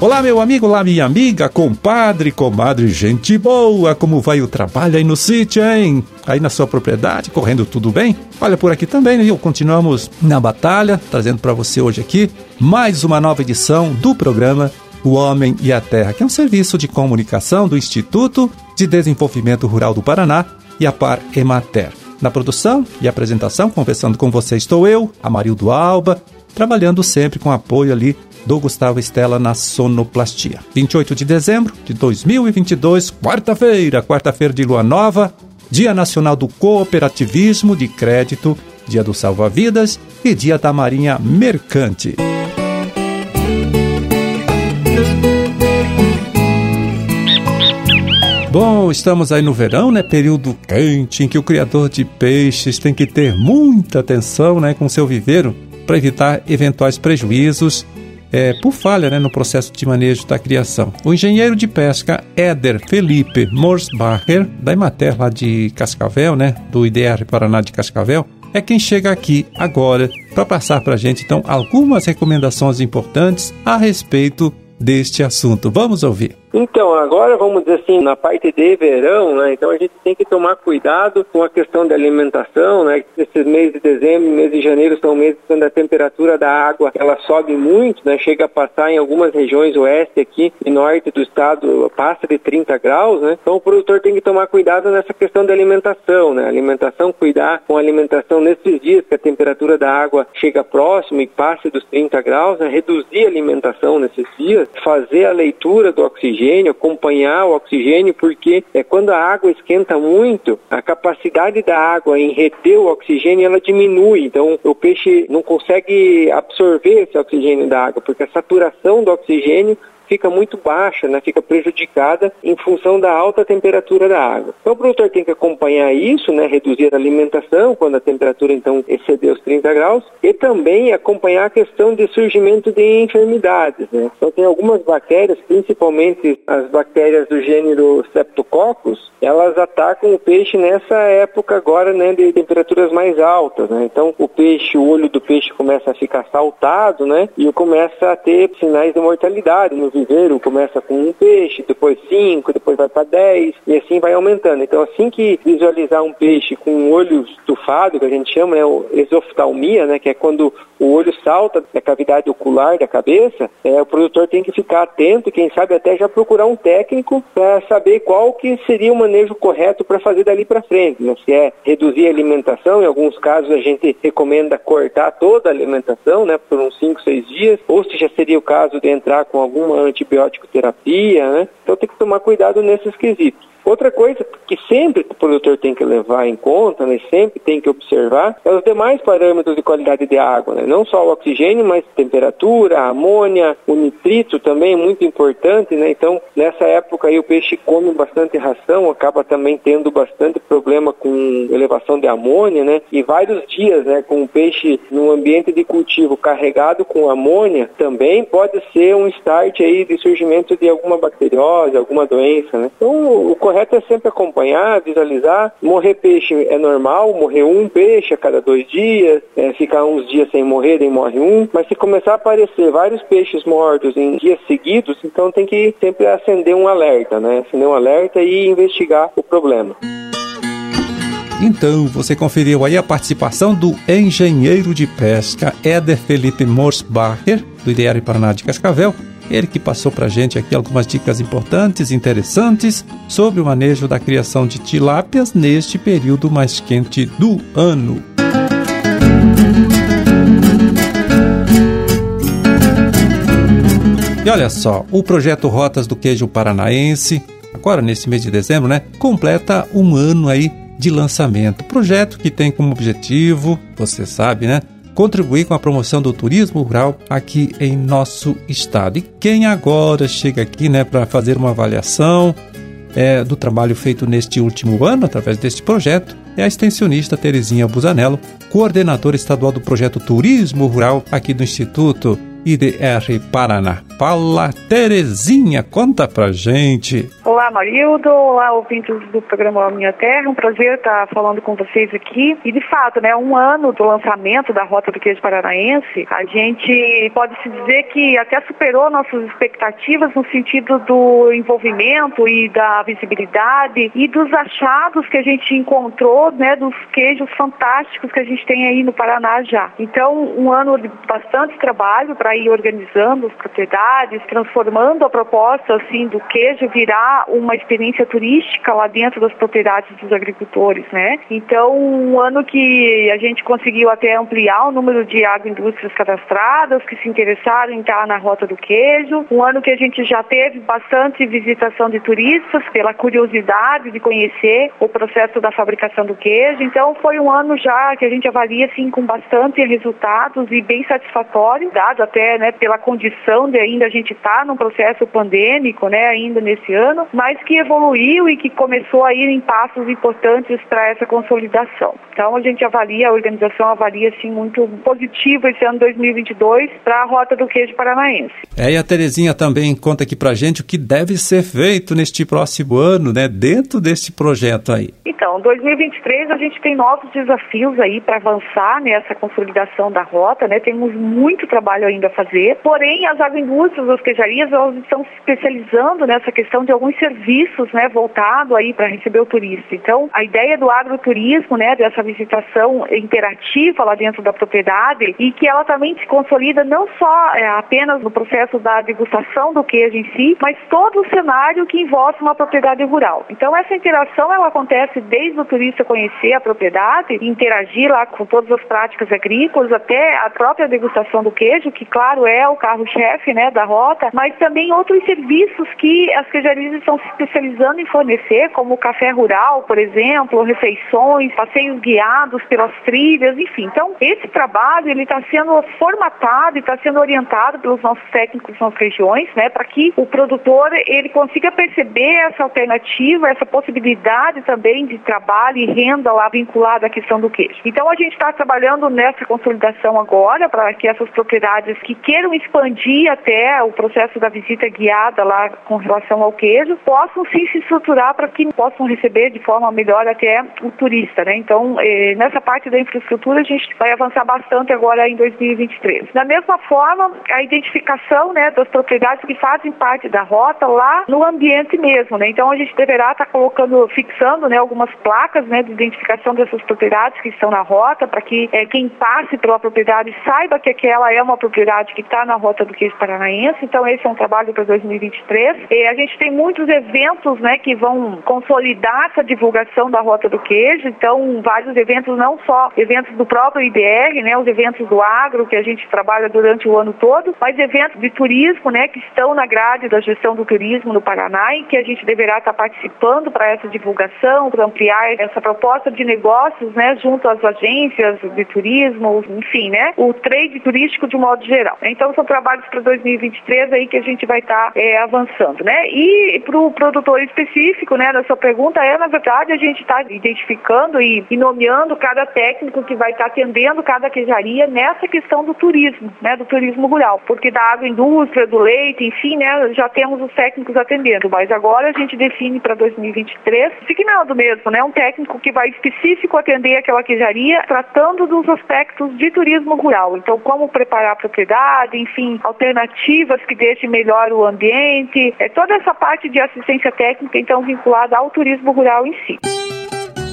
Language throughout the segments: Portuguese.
Olá, meu amigo, olá, minha amiga, compadre, comadre, gente boa, como vai o trabalho aí no sítio, hein? Aí na sua propriedade, correndo tudo bem? Olha, por aqui também, viu? Continuamos na batalha, trazendo para você hoje aqui mais uma nova edição do programa O Homem e a Terra, que é um serviço de comunicação do Instituto de Desenvolvimento Rural do Paraná e a Par Emater. Na produção e apresentação, conversando com você, estou eu, Amarildo Alba, trabalhando sempre com apoio ali do Gustavo Estela na sonoplastia. 28 de dezembro de 2022, quarta-feira, quarta-feira de lua nova, Dia Nacional do Cooperativismo de Crédito, Dia do Salva-Vidas e Dia da Marinha Mercante. Bom, estamos aí no verão, né? Período quente em que o criador de peixes tem que ter muita atenção, né, com seu viveiro para evitar eventuais prejuízos é, por falha né, no processo de manejo da criação. O engenheiro de pesca Éder Felipe Morsbacher, da Imater lá de Cascavel, né, do IDR Paraná de Cascavel, é quem chega aqui agora para passar para a gente então algumas recomendações importantes a respeito deste assunto. Vamos ouvir. Então, agora vamos dizer assim, na parte de verão, né? Então a gente tem que tomar cuidado com a questão da alimentação, né? Esses meses de dezembro, mês de janeiro são meses quando a temperatura da água ela sobe muito, né? Chega a passar em algumas regiões oeste aqui e norte do estado passa de 30 graus, né? Então o produtor tem que tomar cuidado nessa questão da alimentação, né? Alimentação, cuidar com a alimentação nesses dias que a temperatura da água chega próximo e passe dos 30 graus, né? Reduzir a alimentação nesses dias, fazer a leitura do oxigênio oxigênio, acompanhar o oxigênio, porque é quando a água esquenta muito, a capacidade da água em reter o oxigênio ela diminui. Então o peixe não consegue absorver esse oxigênio da água, porque a saturação do oxigênio fica muito baixa, né? fica prejudicada em função da alta temperatura da água. Então o produtor tem que acompanhar isso, né? reduzir a alimentação quando a temperatura então exceder os 30 graus e também acompanhar a questão de surgimento de enfermidades. Né? Então tem algumas bactérias, principalmente as bactérias do gênero Streptococcus, elas atacam o peixe nessa época agora né, de temperaturas mais altas. Né? Então o peixe, o olho do peixe começa a ficar saltado né? e começa a ter sinais de mortalidade no viveiro começa com um peixe, depois cinco, depois vai para dez e assim vai aumentando. Então assim que visualizar um peixe com um olho estufado, que a gente chama, né, exoftalmia, né, que é quando o olho salta da cavidade ocular da cabeça, é, o produtor tem que ficar atento quem sabe até já procurar um técnico para saber qual que seria o manejo correto para fazer dali para frente. Né? Se é reduzir a alimentação, em alguns casos a gente recomenda cortar toda a alimentação né, por uns 5, 6 dias, ou se já seria o caso de entrar com alguma antibiótico terapia, né? Então tem que tomar cuidado nesses quesitos. Outra coisa que sempre o produtor tem que levar em conta, né, sempre tem que observar, é os demais parâmetros de qualidade de água, né? não só o oxigênio, mas temperatura, amônia, o nitrito também é muito importante, né? Então, nessa época aí o peixe come bastante ração, acaba também tendo bastante problema com elevação de amônia, né? E vários dias, né, com o peixe no ambiente de cultivo carregado com amônia, também pode ser um start aí de surgimento de alguma bacteriose, alguma doença, né? Então, o correto é sempre acompanhar, visualizar. Morrer peixe é normal, morrer um peixe a cada dois dias, é, ficar uns dias sem morrer, daí morre um. Mas se começar a aparecer vários peixes mortos em dias seguidos, então tem que sempre acender um alerta, né? Acender um alerta e investigar o problema. Então, você conferiu aí a participação do engenheiro de pesca Éder Felipe Morsbacher, do IDR Paraná de Cascavel, ele que passou para a gente aqui algumas dicas importantes, interessantes sobre o manejo da criação de tilápias neste período mais quente do ano. E olha só, o projeto Rotas do Queijo Paranaense, agora nesse mês de dezembro, né, completa um ano aí de lançamento. Projeto que tem como objetivo, você sabe, né, contribuir com a promoção do turismo rural aqui em nosso estado. E quem agora chega aqui né, para fazer uma avaliação é, do trabalho feito neste último ano, através deste projeto, é a extensionista Terezinha Busanello, coordenadora estadual do projeto Turismo Rural aqui do Instituto. IDR Paraná. Fala, Terezinha, conta pra gente. Olá, Marildo. Olá, ouvintes do programa Minha Terra. Um prazer estar falando com vocês aqui. E, de fato, né, um ano do lançamento da Rota do Queijo Paranaense, a gente pode se dizer que até superou nossas expectativas no sentido do envolvimento e da visibilidade e dos achados que a gente encontrou, né, dos queijos fantásticos que a gente tem aí no Paraná já. Então, um ano de bastante trabalho para ir organizando as propriedades, transformando a proposta assim do queijo virar uma experiência turística lá dentro das propriedades dos agricultores, né? Então, um ano que a gente conseguiu até ampliar o número de agroindústrias cadastradas que se interessaram em estar na rota do queijo. Um ano que a gente já teve bastante visitação de turistas pela curiosidade de conhecer o processo da fabricação do queijo. Então, foi um ano já que a gente avalia assim com bastante resultados e bem satisfatório, dado até né, pela condição de ainda a gente estar tá num processo pandêmico, né, ainda nesse ano, mas que evoluiu e que começou a ir em passos importantes para essa consolidação. Então a gente avalia, a organização avalia assim muito positivo esse ano 2022 para a rota do queijo paranaense. É, e a Terezinha também conta aqui para gente o que deve ser feito neste próximo ano, né, dentro desse projeto aí. Então, 2023 a gente tem novos desafios aí para avançar nessa consolidação da rota, né? Temos muito trabalho ainda a fazer. Porém, as agroindústrias, as queijarias, elas estão se especializando nessa questão de alguns serviços, né, voltado aí para receber o turista. Então, a ideia do agroturismo, né, dessa visitação interativa lá dentro da propriedade e que ela também se consolida não só é, apenas no processo da degustação do queijo em si, mas todo o cenário que envolve uma propriedade rural. Então, essa interação ela acontece desde o turista conhecer a propriedade, interagir lá com todas as práticas agrícolas, até a própria degustação do queijo, que claro é o carro-chefe né, da rota, mas também outros serviços que as queijarias estão se especializando em fornecer, como o café rural, por exemplo, refeições, passeios guiados pelas trilhas, enfim. Então, esse trabalho ele está sendo formatado e está sendo orientado pelos nossos técnicos nas regiões, né, para que o produtor ele consiga perceber essa alternativa, essa possibilidade também de trabalho e renda lá vinculada à questão do queijo. Então, a gente está trabalhando nessa consolidação agora para que essas propriedades que queiram expandir até o processo da visita guiada lá com relação ao queijo possam sim se estruturar para que possam receber de forma melhor até o turista, né? Então, eh, nessa parte da infraestrutura a gente vai avançar bastante agora em 2023. Da mesma forma, a identificação, né, das propriedades que fazem parte da rota lá no ambiente mesmo, né? Então, a gente deverá estar tá colocando, fixando, né, algumas placas, né, de identificação dessas propriedades que estão na rota para que eh, quem passe pela propriedade saiba que aquela é uma propriedade que está na rota do queijo paranaense. Então, esse é um trabalho para 2023. E a gente tem muitos eventos né, que vão consolidar essa divulgação da rota do queijo. Então, vários eventos, não só eventos do próprio IBR, né, os eventos do agro que a gente trabalha durante o ano todo, mas eventos de turismo né, que estão na grade da gestão do turismo no Paraná e que a gente deverá estar participando para essa divulgação, para ampliar essa proposta de negócios né, junto às agências de turismo, enfim, né, o trade turístico de modo geral. Então, são trabalhos para 2023 aí que a gente vai estar é, avançando, né? E para o produtor específico, né, da sua pergunta, é, na verdade, a gente está identificando e, e, nomeando cada técnico que vai estar atendendo cada queijaria nessa questão do turismo, né, do turismo rural, porque da agroindústria, do leite, enfim, né, já temos os técnicos atendendo, mas agora a gente define para 2023, seguindo mesmo, né, um técnico que vai específico atender aquela queijaria, tratando dos aspectos de turismo rural, então como preparar a propriedade, enfim, alternativas que deixem melhor o ambiente, é toda essa parte de assistência técnica, então, vinculada ao turismo rural em si.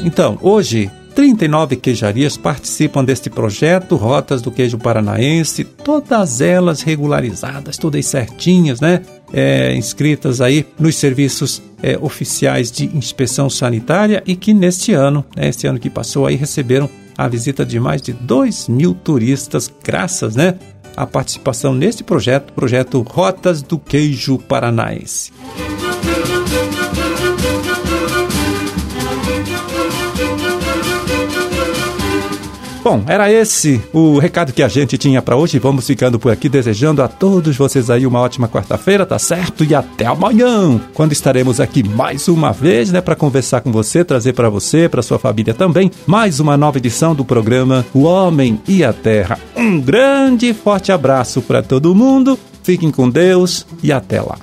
Então, hoje, 39 queijarias participam deste projeto Rotas do Queijo Paranaense, todas elas regularizadas, todas certinhas, né? É, inscritas aí nos serviços é, oficiais de inspeção sanitária e que neste ano, né, este ano que passou aí, receberam a visita de mais de 2 mil turistas, graças né, à participação neste projeto, projeto Rotas do Queijo Paranaense. Bom, era esse o recado que a gente tinha para hoje. Vamos ficando por aqui desejando a todos vocês aí uma ótima quarta-feira, tá certo? E até amanhã, quando estaremos aqui mais uma vez, né, para conversar com você, trazer para você, para sua família também, mais uma nova edição do programa O Homem e a Terra. Um grande e forte abraço para todo mundo. Fiquem com Deus e até lá.